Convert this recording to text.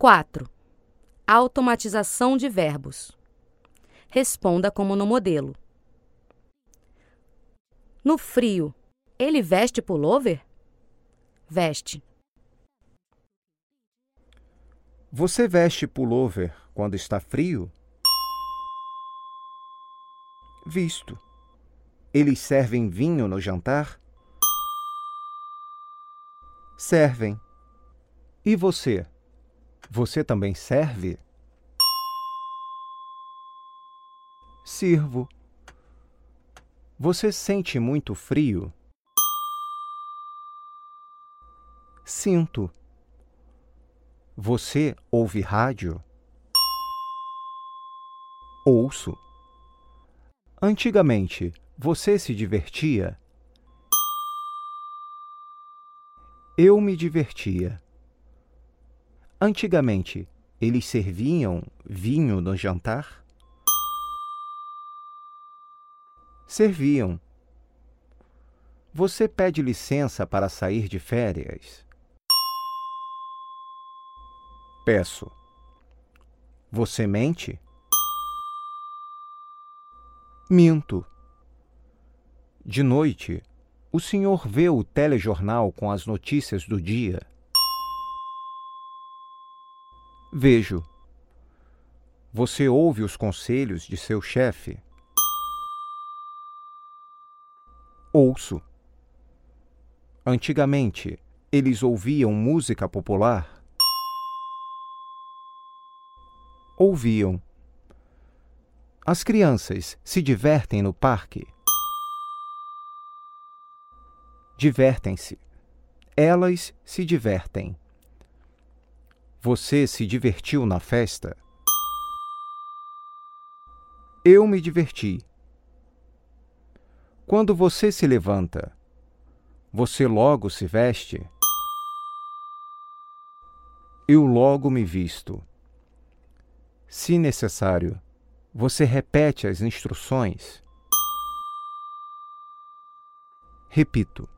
4. Automatização de verbos. Responda como no modelo. No frio, ele veste pullover? Veste. Você veste pullover quando está frio? Visto. Eles servem vinho no jantar? Servem. E você? Você também serve? Sirvo. Você sente muito frio? Sinto. Você ouve rádio? Ouço. Antigamente, você se divertia? Eu me divertia. Antigamente, eles serviam vinho no jantar? Serviam. Você pede licença para sair de férias? Peço. Você mente? Minto. De noite, o senhor vê o telejornal com as notícias do dia? Vejo. Você ouve os conselhos de seu chefe? Ouço. Antigamente, eles ouviam música popular? Ouviam. As crianças se divertem no parque? Divertem-se. Elas se divertem. Você se divertiu na festa? Eu me diverti. Quando você se levanta, você logo se veste? Eu logo me visto. Se necessário, você repete as instruções? Repito.